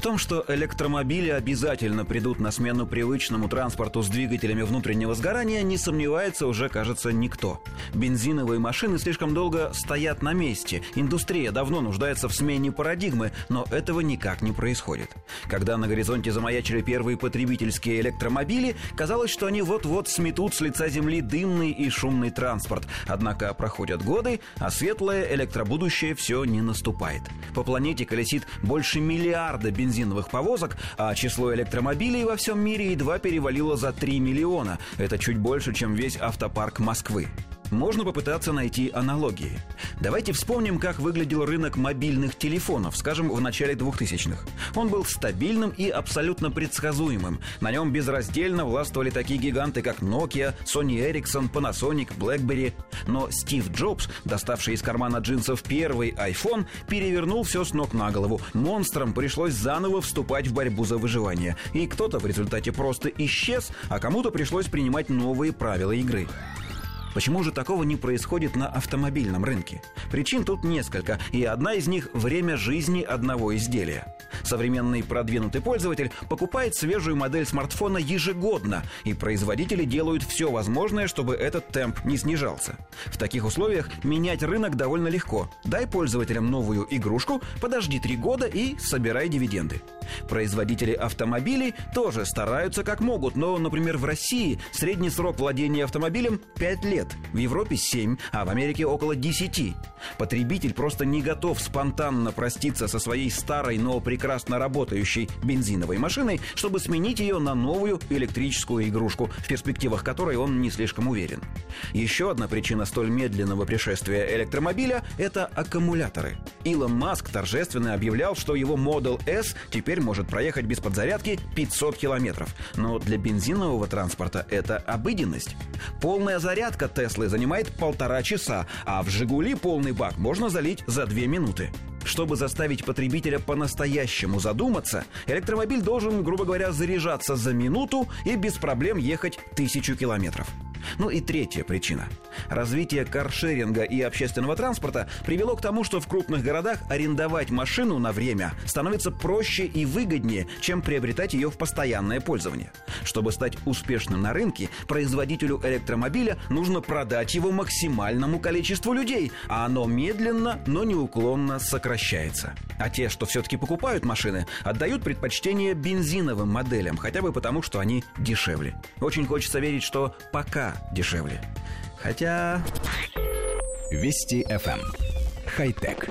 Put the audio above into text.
В том, что электромобили обязательно придут на смену привычному транспорту с двигателями внутреннего сгорания, не сомневается уже, кажется, никто. Бензиновые машины слишком долго стоят на месте. Индустрия давно нуждается в смене парадигмы, но этого никак не происходит. Когда на горизонте замаячили первые потребительские электромобили, казалось, что они вот-вот сметут с лица земли дымный и шумный транспорт. Однако проходят годы, а светлое электробудущее все не наступает. По планете колесит больше миллиарда бензиновых повозок, а число электромобилей во всем мире едва перевалило за 3 миллиона. Это чуть больше, чем весь автопарк Москвы можно попытаться найти аналогии. Давайте вспомним, как выглядел рынок мобильных телефонов, скажем, в начале 2000-х. Он был стабильным и абсолютно предсказуемым. На нем безраздельно властвовали такие гиганты, как Nokia, Sony Ericsson, Panasonic, BlackBerry. Но Стив Джобс, доставший из кармана джинсов первый iPhone, перевернул все с ног на голову. Монстрам пришлось заново вступать в борьбу за выживание. И кто-то в результате просто исчез, а кому-то пришлось принимать новые правила игры. Почему же такого не происходит на автомобильном рынке? Причин тут несколько, и одна из них – время жизни одного изделия. Современный продвинутый пользователь покупает свежую модель смартфона ежегодно, и производители делают все возможное, чтобы этот темп не снижался. В таких условиях менять рынок довольно легко. Дай пользователям новую игрушку, подожди три года и собирай дивиденды. Производители автомобилей тоже стараются как могут, но, например, в России средний срок владения автомобилем 5 лет, в Европе 7, а в Америке около 10. Потребитель просто не готов спонтанно проститься со своей старой, но прекрасно работающей бензиновой машиной, чтобы сменить ее на новую электрическую игрушку, в перспективах которой он не слишком уверен. Еще одна причина столь медленного пришествия электромобиля – это аккумуляторы. Илон Маск торжественно объявлял, что его Model S теперь может проехать без подзарядки 500 километров. Но для бензинового транспорта это обыденность. Полная зарядка Теслы занимает полтора часа, а в «Жигули» полный бак можно залить за две минуты. Чтобы заставить потребителя по-настоящему задуматься, электромобиль должен, грубо говоря, заряжаться за минуту и без проблем ехать тысячу километров. Ну и третья причина. Развитие каршеринга и общественного транспорта привело к тому, что в крупных городах арендовать машину на время становится проще и выгоднее, чем приобретать ее в постоянное пользование. Чтобы стать успешным на рынке, производителю электромобиля нужно продать его максимальному количеству людей, а оно медленно, но неуклонно сокращается. А те, что все-таки покупают машины, отдают предпочтение бензиновым моделям, хотя бы потому, что они дешевле. Очень хочется верить, что пока дешевле. Хотя... Вести FM. Эм. Хай-тек.